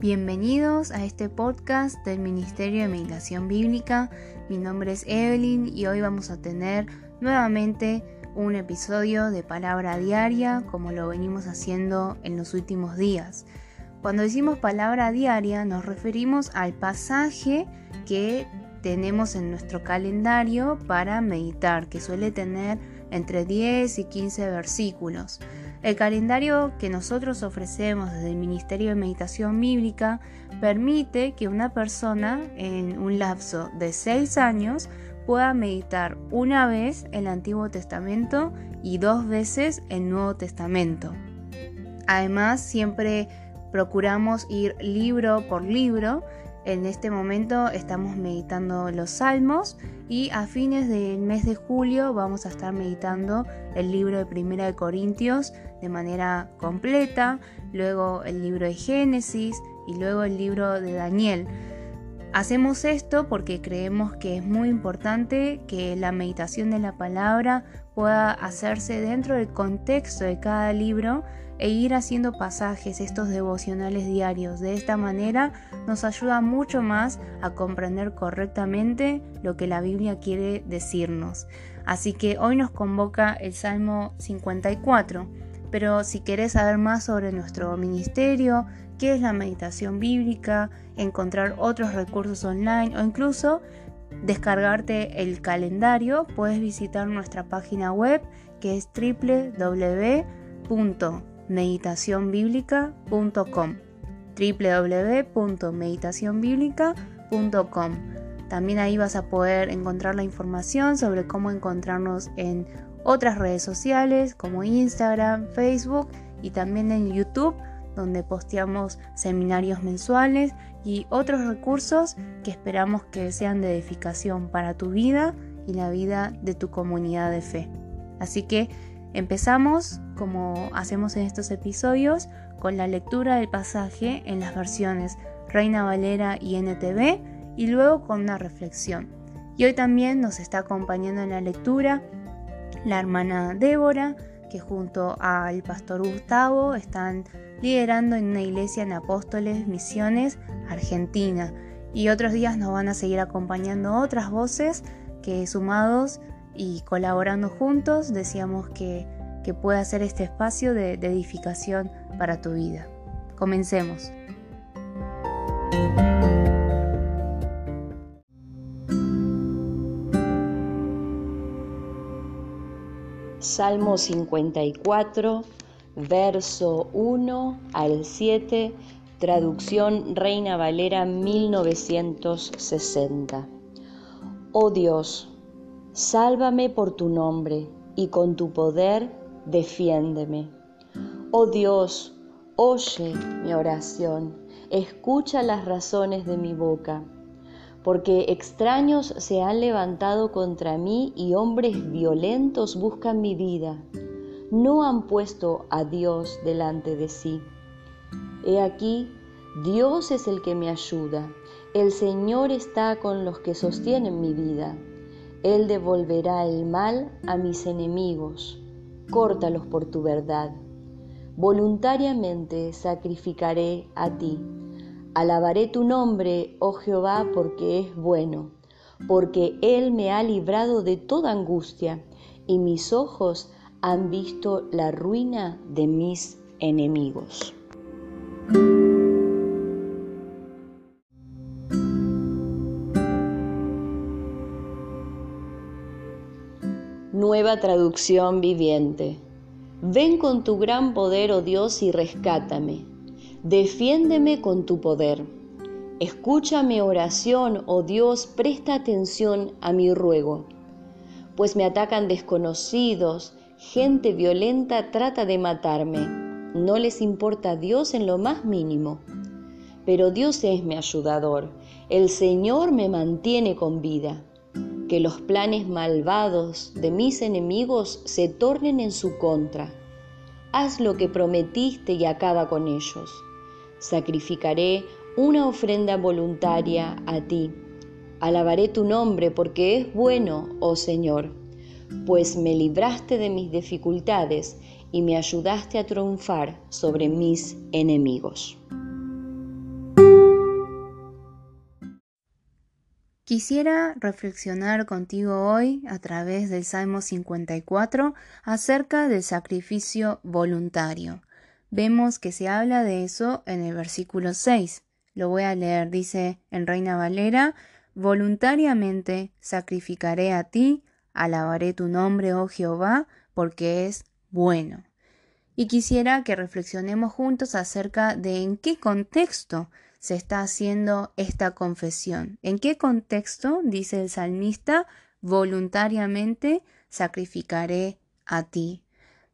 Bienvenidos a este podcast del Ministerio de Meditación Bíblica. Mi nombre es Evelyn y hoy vamos a tener nuevamente un episodio de palabra diaria como lo venimos haciendo en los últimos días. Cuando decimos palabra diaria nos referimos al pasaje que tenemos en nuestro calendario para meditar, que suele tener entre 10 y 15 versículos. El calendario que nosotros ofrecemos desde el Ministerio de Meditación Bíblica permite que una persona en un lapso de 6 años pueda meditar una vez el Antiguo Testamento y dos veces el Nuevo Testamento. Además, siempre procuramos ir libro por libro en este momento estamos meditando los salmos y a fines del mes de julio vamos a estar meditando el libro de Primera de Corintios de manera completa, luego el libro de Génesis y luego el libro de Daniel. Hacemos esto porque creemos que es muy importante que la meditación de la palabra pueda hacerse dentro del contexto de cada libro e ir haciendo pasajes, estos devocionales diarios. De esta manera nos ayuda mucho más a comprender correctamente lo que la Biblia quiere decirnos. Así que hoy nos convoca el Salmo 54. Pero si querés saber más sobre nuestro ministerio, qué es la meditación bíblica, encontrar otros recursos online o incluso descargarte el calendario, puedes visitar nuestra página web que es www meditacionbiblica.com www.meditacionbiblica.com También ahí vas a poder encontrar la información sobre cómo encontrarnos en otras redes sociales como Instagram, Facebook y también en YouTube donde posteamos seminarios mensuales y otros recursos que esperamos que sean de edificación para tu vida y la vida de tu comunidad de fe. Así que Empezamos, como hacemos en estos episodios, con la lectura del pasaje en las versiones Reina Valera y NTV y luego con una reflexión. Y hoy también nos está acompañando en la lectura la hermana Débora, que junto al pastor Gustavo están liderando en una iglesia en Apóstoles Misiones Argentina. Y otros días nos van a seguir acompañando otras voces que sumados y colaborando juntos decíamos que, que pueda ser este espacio de, de edificación para tu vida. Comencemos. Salmo 54, verso 1 al 7, traducción Reina Valera 1960. Oh Dios, Sálvame por tu nombre y con tu poder defiéndeme. Oh Dios, oye mi oración, escucha las razones de mi boca, porque extraños se han levantado contra mí y hombres violentos buscan mi vida. No han puesto a Dios delante de sí. He aquí, Dios es el que me ayuda, el Señor está con los que sostienen mi vida. Él devolverá el mal a mis enemigos, córtalos por tu verdad. Voluntariamente sacrificaré a ti. Alabaré tu nombre, oh Jehová, porque es bueno, porque Él me ha librado de toda angustia, y mis ojos han visto la ruina de mis enemigos. Nueva traducción viviente. Ven con tu gran poder, oh Dios, y rescátame. Defiéndeme con tu poder. Escucha mi oración, oh Dios, presta atención a mi ruego. Pues me atacan desconocidos, gente violenta trata de matarme. No les importa Dios en lo más mínimo. Pero Dios es mi ayudador. El Señor me mantiene con vida que los planes malvados de mis enemigos se tornen en su contra. Haz lo que prometiste y acaba con ellos. Sacrificaré una ofrenda voluntaria a ti. Alabaré tu nombre porque es bueno, oh Señor, pues me libraste de mis dificultades y me ayudaste a triunfar sobre mis enemigos. Quisiera reflexionar contigo hoy a través del Salmo 54 acerca del sacrificio voluntario. Vemos que se habla de eso en el versículo 6. Lo voy a leer, dice en Reina Valera, voluntariamente sacrificaré a ti, alabaré tu nombre, oh Jehová, porque es bueno. Y quisiera que reflexionemos juntos acerca de en qué contexto se está haciendo esta confesión. ¿En qué contexto, dice el salmista, voluntariamente sacrificaré a ti?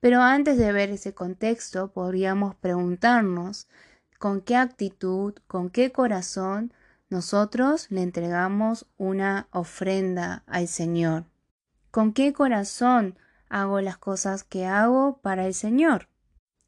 Pero antes de ver ese contexto, podríamos preguntarnos con qué actitud, con qué corazón nosotros le entregamos una ofrenda al Señor. ¿Con qué corazón hago las cosas que hago para el Señor?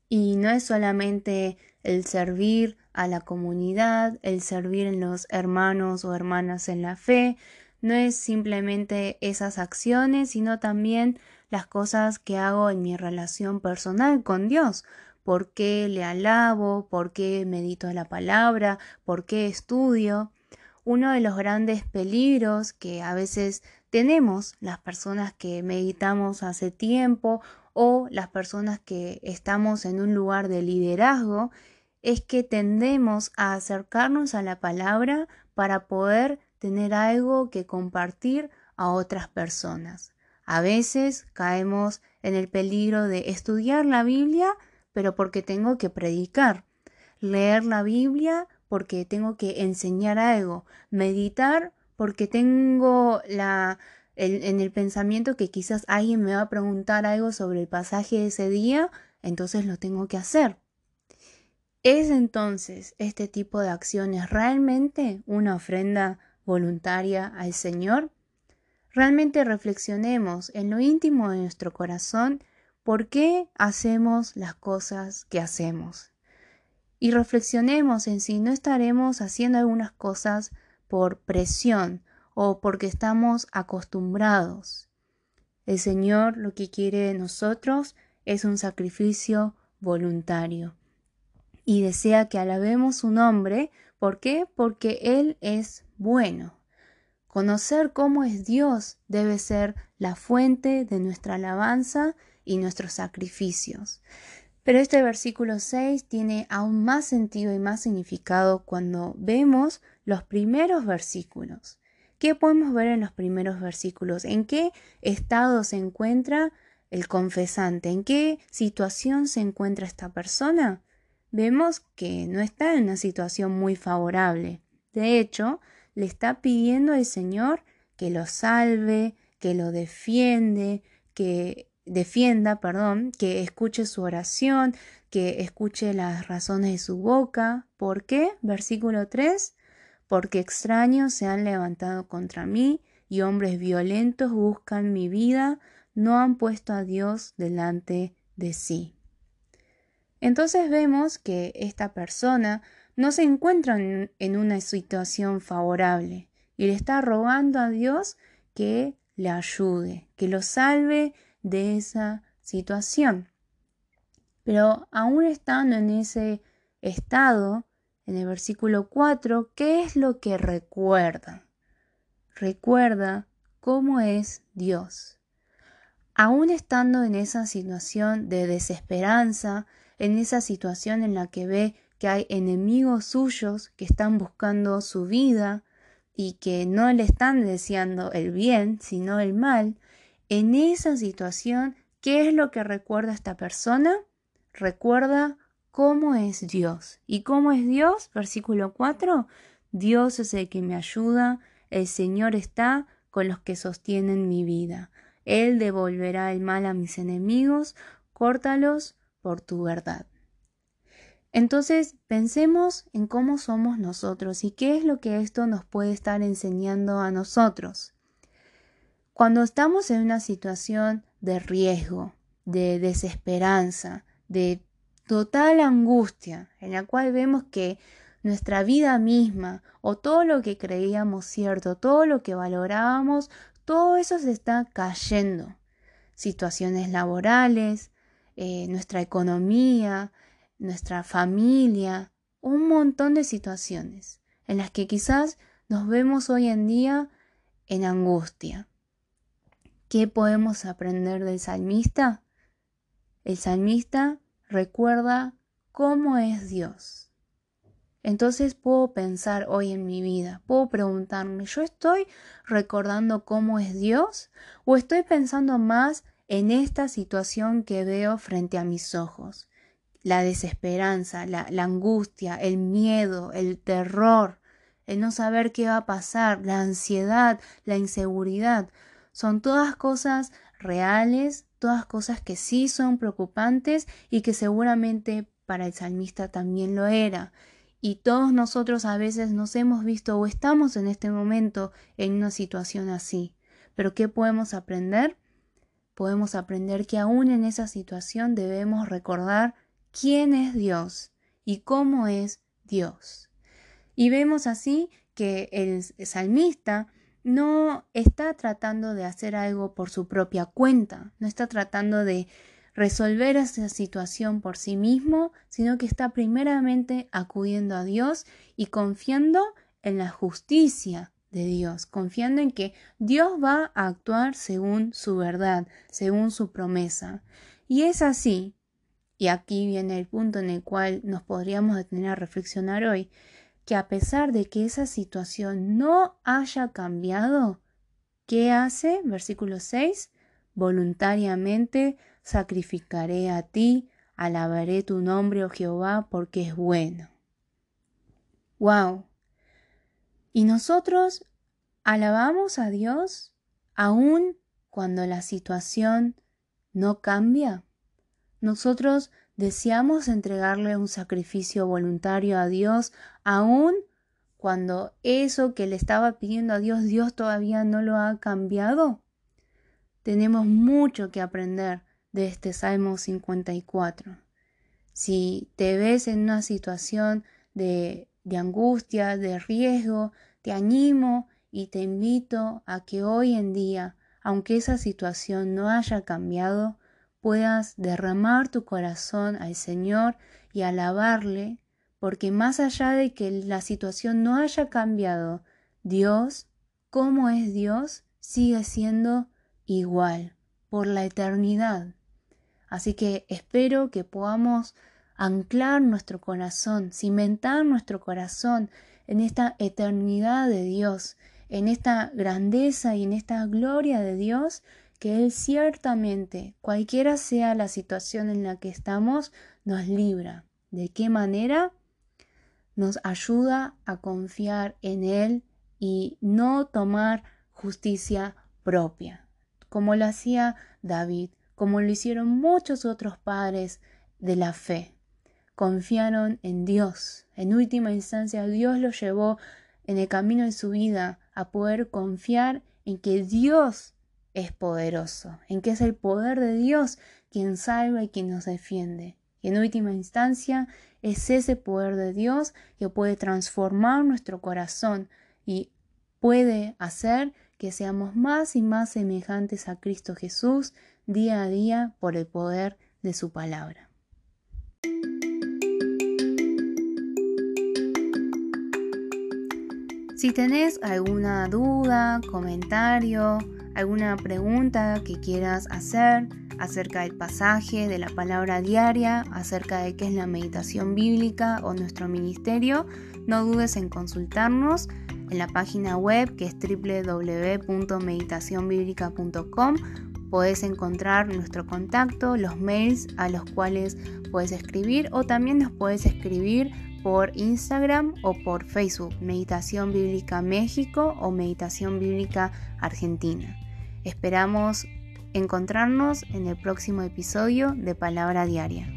Y no es solamente el servir a la comunidad, el servir en los hermanos o hermanas en la fe, no es simplemente esas acciones, sino también las cosas que hago en mi relación personal con Dios. ¿Por qué le alabo? ¿Por qué medito la palabra? ¿Por qué estudio? Uno de los grandes peligros que a veces tenemos las personas que meditamos hace tiempo o las personas que estamos en un lugar de liderazgo es que tendemos a acercarnos a la palabra para poder tener algo que compartir a otras personas. A veces caemos en el peligro de estudiar la Biblia, pero porque tengo que predicar, leer la Biblia porque tengo que enseñar algo, meditar porque tengo la en el pensamiento que quizás alguien me va a preguntar algo sobre el pasaje de ese día, entonces lo tengo que hacer. ¿Es entonces este tipo de acciones realmente una ofrenda voluntaria al Señor? Realmente reflexionemos en lo íntimo de nuestro corazón por qué hacemos las cosas que hacemos. Y reflexionemos en si no estaremos haciendo algunas cosas por presión o porque estamos acostumbrados. El Señor lo que quiere de nosotros es un sacrificio voluntario y desea que alabemos su nombre. ¿Por qué? Porque Él es bueno. Conocer cómo es Dios debe ser la fuente de nuestra alabanza y nuestros sacrificios. Pero este versículo 6 tiene aún más sentido y más significado cuando vemos los primeros versículos. ¿Qué podemos ver en los primeros versículos? ¿En qué estado se encuentra el confesante? ¿En qué situación se encuentra esta persona? Vemos que no está en una situación muy favorable. De hecho, le está pidiendo al Señor que lo salve, que lo defiende, que defienda, perdón, que escuche su oración, que escuche las razones de su boca. ¿Por qué? Versículo 3 porque extraños se han levantado contra mí y hombres violentos buscan mi vida, no han puesto a Dios delante de sí. Entonces vemos que esta persona no se encuentra en una situación favorable y le está rogando a Dios que le ayude, que lo salve de esa situación. Pero aún estando en ese estado, en el versículo 4, ¿qué es lo que recuerda? Recuerda cómo es Dios. Aún estando en esa situación de desesperanza, en esa situación en la que ve que hay enemigos suyos que están buscando su vida y que no le están deseando el bien, sino el mal, en esa situación, ¿qué es lo que recuerda esta persona? Recuerda cómo es Dios. ¿Y cómo es Dios? Versículo 4. Dios es el que me ayuda, el Señor está con los que sostienen mi vida. Él devolverá el mal a mis enemigos, córtalos por tu verdad. Entonces pensemos en cómo somos nosotros y qué es lo que esto nos puede estar enseñando a nosotros. Cuando estamos en una situación de riesgo, de desesperanza, de total angustia en la cual vemos que nuestra vida misma o todo lo que creíamos cierto, todo lo que valorábamos, todo eso se está cayendo. Situaciones laborales, eh, nuestra economía, nuestra familia, un montón de situaciones en las que quizás nos vemos hoy en día en angustia. ¿Qué podemos aprender del salmista? El salmista recuerda cómo es Dios. Entonces puedo pensar hoy en mi vida, puedo preguntarme, ¿yo estoy recordando cómo es Dios o estoy pensando más en esta situación que veo frente a mis ojos? La desesperanza, la, angustia, el miedo, el terror, el no saber qué va a pasar, la ansiedad, la inseguridad, son todas cosas reales, todas cosas que sí son preocupantes y que seguramente para el salmista también lo era. Y todos nosotros a veces nos hemos visto o estamos en este momento en una situación así. Pero ¿qué podemos aprender? Podemos aprender que aún en esa situación debemos recordar quién es Dios y cómo es Dios. Y vemos así que el salmista no está tratando de hacer algo por su propia cuenta, no está tratando de resolver esa situación por sí mismo, sino que está primeramente acudiendo a Dios y confiando en la justicia de Dios, confiando en que Dios va a actuar según su verdad, según su promesa. Y es así, y aquí viene el punto en el cual nos podríamos detener a reflexionar hoy, que a pesar de que esa situación no haya cambiado, ¿qué hace? Versículo 6, voluntariamente sacrificaré a ti, alabaré tu nombre, oh Jehová, porque es bueno. ¡Wow! Y nosotros alabamos a Dios aun cuando la situación no cambia. Nosotros deseamos entregarle un sacrificio voluntario a Dios aun cuando eso que le estaba pidiendo a Dios, Dios todavía no lo ha cambiado. Tenemos mucho que aprender de este Salmo 54. Si te ves en una situación de, de angustia, de riesgo, te animo y te invito a que hoy en día, aunque esa situación no haya cambiado, puedas derramar tu corazón al Señor y alabarle, porque más allá de que la situación no haya cambiado, Dios, como es Dios, sigue siendo igual por la eternidad. Así que espero que podamos anclar nuestro corazón, cimentar nuestro corazón en esta eternidad de Dios, en esta grandeza y en esta gloria de Dios, que Él ciertamente, cualquiera sea la situación en la que estamos, nos libra. ¿De qué manera? Nos ayuda a confiar en Él y no tomar justicia propia, como lo hacía David como lo hicieron muchos otros padres de la fe. Confiaron en Dios. En última instancia, Dios los llevó en el camino de su vida a poder confiar en que Dios es poderoso, en que es el poder de Dios quien salva y quien nos defiende. Y en última instancia, es ese poder de Dios que puede transformar nuestro corazón y puede hacer que seamos más y más semejantes a Cristo Jesús, día a día por el poder de su palabra. Si tenés alguna duda, comentario, alguna pregunta que quieras hacer acerca del pasaje de la palabra diaria, acerca de qué es la meditación bíblica o nuestro ministerio, no dudes en consultarnos en la página web que es www.meditacionbiblica.com Puedes encontrar nuestro contacto, los mails a los cuales puedes escribir o también nos puedes escribir por Instagram o por Facebook, Meditación Bíblica México o Meditación Bíblica Argentina. Esperamos encontrarnos en el próximo episodio de Palabra Diaria.